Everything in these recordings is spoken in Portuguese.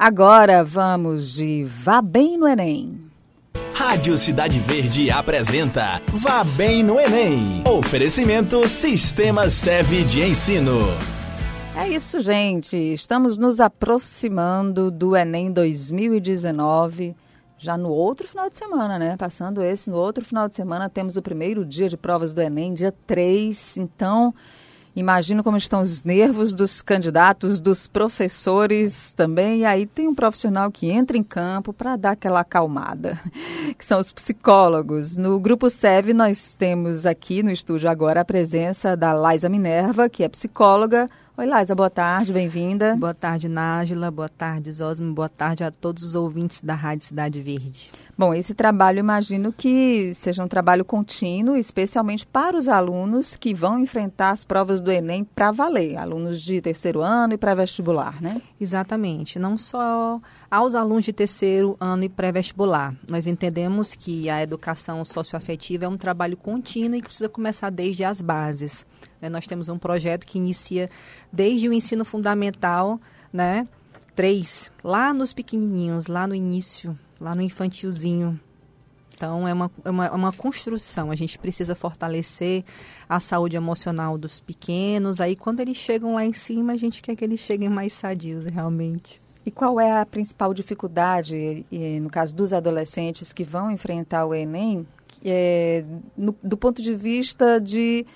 Agora vamos de Vá Bem no Enem. Rádio Cidade Verde apresenta Vá Bem no Enem. Oferecimento Sistema Seve de Ensino. É isso, gente. Estamos nos aproximando do Enem 2019. Já no outro final de semana, né? Passando esse, no outro final de semana, temos o primeiro dia de provas do Enem, dia 3. Então, Imagino como estão os nervos dos candidatos, dos professores também. E aí tem um profissional que entra em campo para dar aquela acalmada, que são os psicólogos. No grupo SEV, nós temos aqui no estúdio agora a presença da Laisa Minerva, que é psicóloga. Oi, Laisa, boa tarde, bem-vinda. Boa tarde, Nájila. Boa tarde, Zosmo. Boa tarde a todos os ouvintes da Rádio Cidade Verde. Bom, esse trabalho imagino que seja um trabalho contínuo, especialmente para os alunos que vão enfrentar as provas do Enem para valer, alunos de terceiro ano e pré-vestibular, né? Exatamente, não só aos alunos de terceiro ano e pré-vestibular. Nós entendemos que a educação socioafetiva é um trabalho contínuo e que precisa começar desde as bases. Né? Nós temos um projeto que inicia desde o ensino fundamental, né? Três, lá nos pequenininhos, lá no início lá no infantilzinho. Então, é uma, é uma, é uma construção. A gente precisa fortalecer a saúde emocional dos pequenos. Aí, quando eles chegam lá em cima, a gente quer que eles cheguem mais sadios, realmente. E qual é a principal dificuldade, no caso dos adolescentes que vão enfrentar o Enem, é, no, do ponto de vista de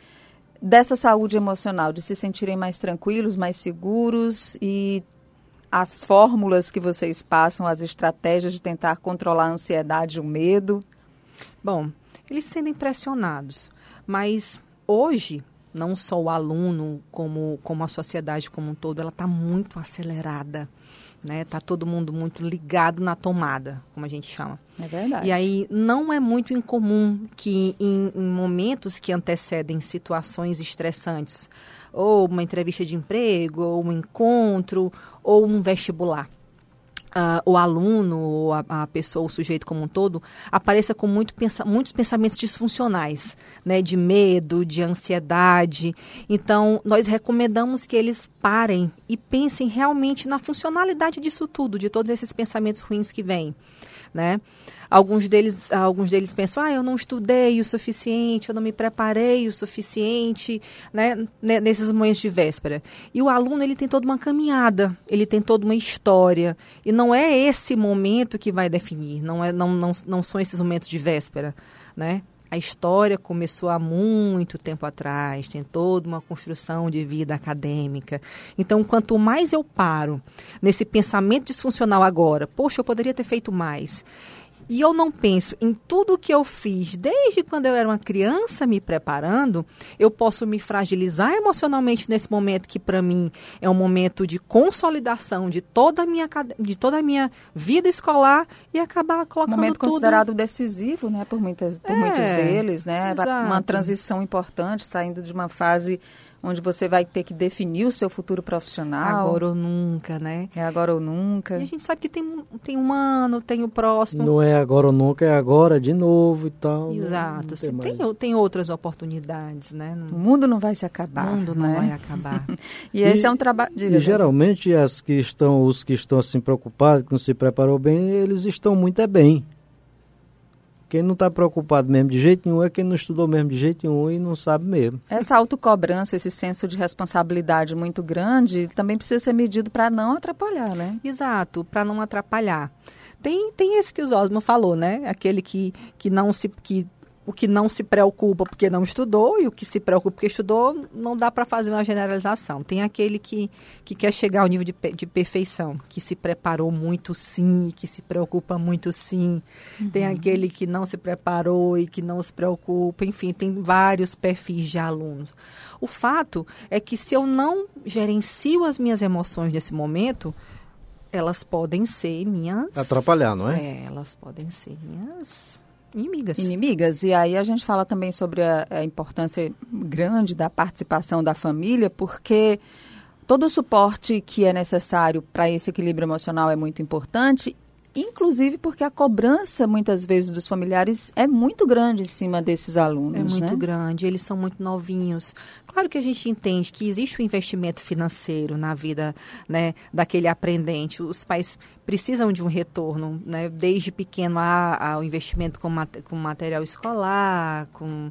dessa saúde emocional, de se sentirem mais tranquilos, mais seguros e as fórmulas que vocês passam, as estratégias de tentar controlar a ansiedade e o medo? Bom, eles se sentem pressionados, mas hoje não só o aluno como como a sociedade como um todo, ela está muito acelerada, né? Tá todo mundo muito ligado na tomada, como a gente chama. É verdade. E aí não é muito incomum que em, em momentos que antecedem situações estressantes, ou uma entrevista de emprego, ou um encontro, ou um vestibular. Uh, o aluno, ou a, a, pessoa, o sujeito como um todo, apareça com muito pensa muitos pensamentos disfuncionais, né, de medo, de ansiedade. Então, nós recomendamos que eles parem e pensem realmente na funcionalidade disso tudo, de todos esses pensamentos ruins que vêm, né? Alguns deles, alguns deles pensam, ah, eu não estudei o suficiente, eu não me preparei o suficiente, né, nesses momentos de véspera. E o aluno, ele tem toda uma caminhada, ele tem toda uma história, e não é esse momento que vai definir, não, é, não, não, não são esses momentos de véspera, né? A história começou há muito tempo atrás, tem toda uma construção de vida acadêmica. Então, quanto mais eu paro nesse pensamento disfuncional agora, poxa, eu poderia ter feito mais e eu não penso em tudo que eu fiz desde quando eu era uma criança me preparando, eu posso me fragilizar emocionalmente nesse momento que para mim é um momento de consolidação de toda a minha de toda a minha vida escolar e acabar colocando momento tudo... considerado decisivo, né, por muitas por é, muitos deles, né, exato. uma transição importante saindo de uma fase onde você vai ter que definir o seu futuro profissional. Agora ou nunca, né? É agora ou nunca. E a gente sabe que tem, tem um ano, tem o próximo. Não é agora ou nunca, é agora de novo e tal. Né? Exato. Tem, tem, tem, outras oportunidades, né? O mundo não vai se acabar. O mundo não né? vai acabar. e, e, esse é um trabalho. E geralmente as que estão, os que estão assim preocupados, que não se preparou bem, eles estão muito é bem. Quem não está preocupado mesmo de jeito nenhum é quem não estudou mesmo de jeito nenhum e não sabe mesmo. Essa autocobrança, esse senso de responsabilidade muito grande, também precisa ser medido para não atrapalhar, né? Exato, para não atrapalhar. Tem, tem esse que o Osmo falou, né? Aquele que, que não se que o que não se preocupa porque não estudou e o que se preocupa porque estudou, não dá para fazer uma generalização. Tem aquele que, que quer chegar ao nível de, de perfeição, que se preparou muito sim e que se preocupa muito sim. Uhum. Tem aquele que não se preparou e que não se preocupa. Enfim, tem vários perfis de alunos. O fato é que se eu não gerencio as minhas emoções nesse momento, elas podem ser minhas... Atrapalhar, não é? É, elas podem ser minhas inimigas. Inimigas. E aí a gente fala também sobre a, a importância grande da participação da família, porque todo o suporte que é necessário para esse equilíbrio emocional é muito importante inclusive porque a cobrança muitas vezes dos familiares é muito grande em cima desses alunos. É muito né? grande, eles são muito novinhos. Claro que a gente entende que existe o um investimento financeiro na vida né, daquele aprendente. Os pais precisam de um retorno, né? desde pequeno há, há o investimento com, mat com material escolar, com,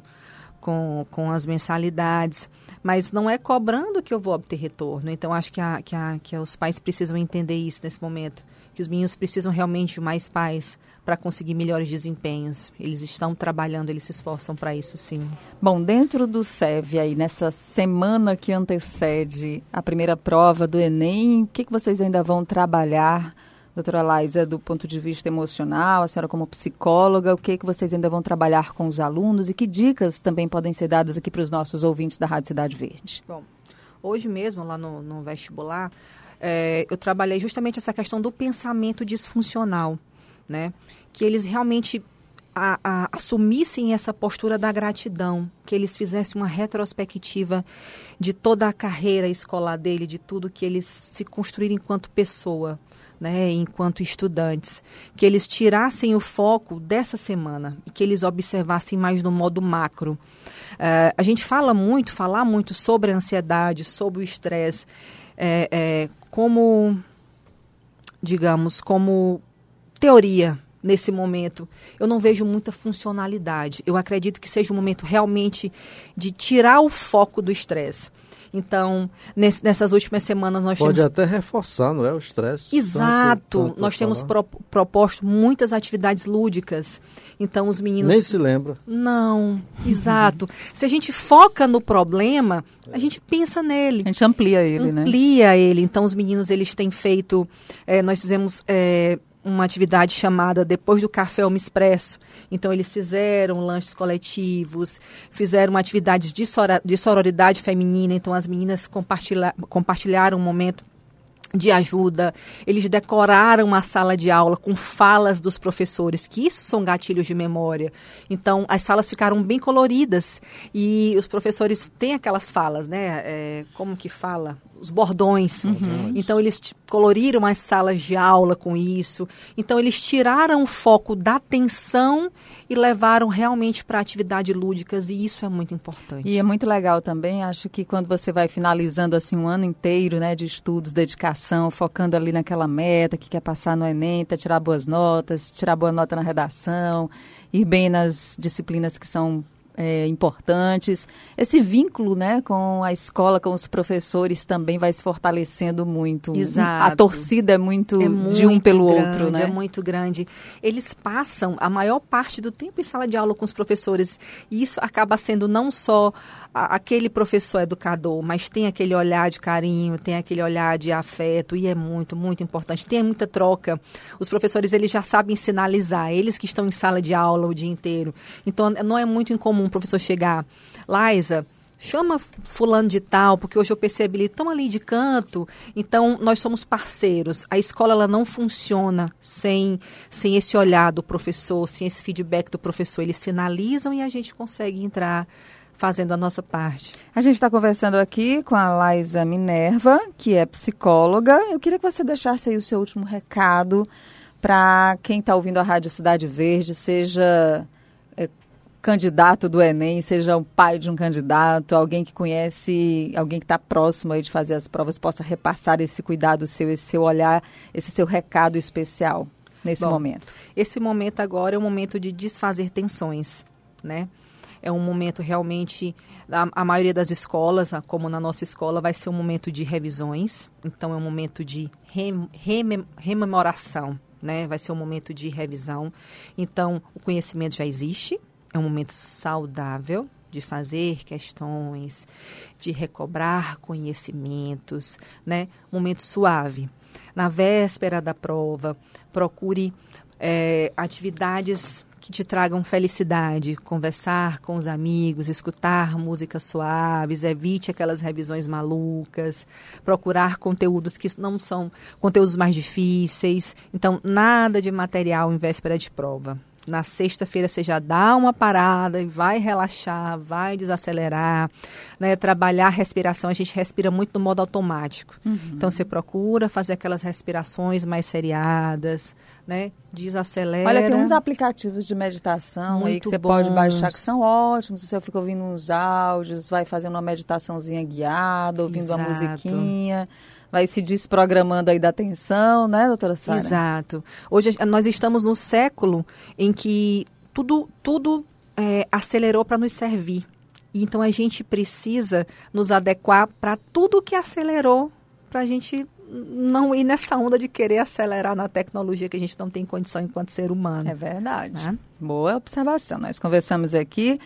com, com as mensalidades mas não é cobrando que eu vou obter retorno. Então, acho que, a, que, a, que os pais precisam entender isso nesse momento, que os meninos precisam realmente de mais pais para conseguir melhores desempenhos. Eles estão trabalhando, eles se esforçam para isso, sim. Bom, dentro do SEV aí, nessa semana que antecede a primeira prova do Enem, o que, que vocês ainda vão trabalhar Doutora Laísa, do ponto de vista emocional, a senhora como psicóloga, o que, que vocês ainda vão trabalhar com os alunos e que dicas também podem ser dadas aqui para os nossos ouvintes da Rádio Cidade Verde? Bom, hoje mesmo, lá no, no vestibular, é, eu trabalhei justamente essa questão do pensamento disfuncional, né? Que eles realmente a, a, assumissem essa postura da gratidão, que eles fizessem uma retrospectiva de toda a carreira escolar dele, de tudo que eles se construíram enquanto pessoa, né, enquanto estudantes, que eles tirassem o foco dessa semana e que eles observassem mais no modo macro. Uh, a gente fala muito, falar muito sobre a ansiedade, sobre o estresse, é, é, como, digamos, como teoria nesse momento. Eu não vejo muita funcionalidade. Eu acredito que seja um momento realmente de tirar o foco do estresse. Então, nesse, nessas últimas semanas nós Pode temos... até reforçar, não é? O estresse. Exato. Tanto, tanto nós temos pro, proposto muitas atividades lúdicas. Então, os meninos... Nem se lembra. Não, exato. se a gente foca no problema, a gente pensa nele. A gente amplia ele, amplia né? Amplia ele. Então, os meninos, eles têm feito... É, nós fizemos... É, uma atividade chamada Depois do Café Almo Expresso. Então, eles fizeram lanches coletivos, fizeram atividades de, de sororidade feminina. Então, as meninas compartilha compartilharam um momento de ajuda, eles decoraram a sala de aula com falas dos professores, que isso são gatilhos de memória. Então, as salas ficaram bem coloridas e os professores têm aquelas falas, né? É, como que fala? os bordões. Uhum. Então eles coloriram as salas de aula com isso. Então eles tiraram o foco da atenção e levaram realmente para atividades lúdicas e isso é muito importante. E é muito legal também, acho que quando você vai finalizando assim um ano inteiro, né, de estudos, dedicação, focando ali naquela meta que quer passar no ENEM, tá, tirar boas notas, tirar boa nota na redação, ir bem nas disciplinas que são é, importantes. Esse vínculo né, com a escola, com os professores também vai se fortalecendo muito. Exato. A torcida é muito, é muito de um pelo grande, outro, né? É muito grande. Eles passam a maior parte do tempo em sala de aula com os professores. E isso acaba sendo não só aquele professor educador, mas tem aquele olhar de carinho, tem aquele olhar de afeto, e é muito, muito importante. Tem muita troca. Os professores, eles já sabem sinalizar, eles que estão em sala de aula o dia inteiro. Então, não é muito incomum um professor chegar, Liza, chama fulano de tal, porque hoje eu percebi ele tão ali de canto. Então, nós somos parceiros. A escola ela não funciona sem, sem esse olhar do professor, sem esse feedback do professor. Eles sinalizam e a gente consegue entrar fazendo a nossa parte. A gente está conversando aqui com a Laisa Minerva, que é psicóloga. Eu queria que você deixasse aí o seu último recado para quem está ouvindo a Rádio Cidade Verde, seja é, candidato do Enem, seja o pai de um candidato, alguém que conhece, alguém que está próximo aí de fazer as provas, possa repassar esse cuidado seu, esse seu olhar, esse seu recado especial nesse Bom, momento. Esse momento agora é o momento de desfazer tensões, né? É um momento realmente, a, a, maioria das escolas, como na nossa escola, vai ser um momento de revisões, então é um momento de rem, rem, rememoração, né? vai ser um momento de revisão. Então, o conhecimento já existe, é um momento saudável de fazer questões, de recobrar conhecimentos, né? Momento suave. Na véspera da prova, procure é, atividades que te tragam felicidade, conversar com os amigos, escutar músicas suaves, evite aquelas revisões malucas, procurar conteúdos que não são conteúdos mais difíceis. Então, nada de material em véspera de prova. Na sexta-feira você já dá uma parada e vai relaxar, vai desacelerar, né? Trabalhar a respiração, a gente respira muito no modo automático. Uhum. Então você procura fazer aquelas respirações mais seriadas, né? Desacelera. Olha, tem uns aplicativos de meditação muito aí que você bons. pode baixar que são ótimos. Você fica ouvindo uns áudios, vai fazendo uma meditaçãozinha guiada, ouvindo Exato. uma musiquinha vai se desprogramando aí da atenção, né, doutora Sara? Exato. Hoje nós estamos no século em que tudo, tudo é, acelerou para nos servir. Então a gente precisa nos adequar para tudo que acelerou para a gente não ir nessa onda de querer acelerar na tecnologia que a gente não tem condição enquanto ser humano. É verdade. Né? Boa observação. Nós conversamos aqui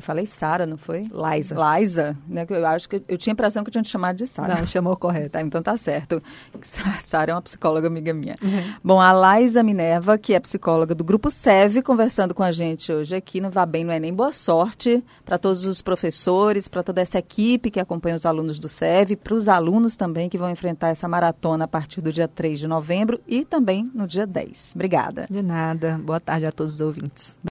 eu falei Sara, não foi? Liza. Liza, né? Eu acho que eu tinha a impressão que eu tinha te chamado de Sara. Não, chamou correto. Tá, então tá certo. Sara é uma psicóloga amiga minha. Uhum. Bom, a Liza Minerva, que é psicóloga do Grupo SEV, conversando com a gente hoje aqui no Vá Bem no Enem. Boa sorte para todos os professores, para toda essa equipe que acompanha os alunos do SEV, para os alunos também que vão enfrentar essa maratona a partir do dia 3 de novembro e também no dia 10. Obrigada. De nada. Boa tarde a todos os ouvintes.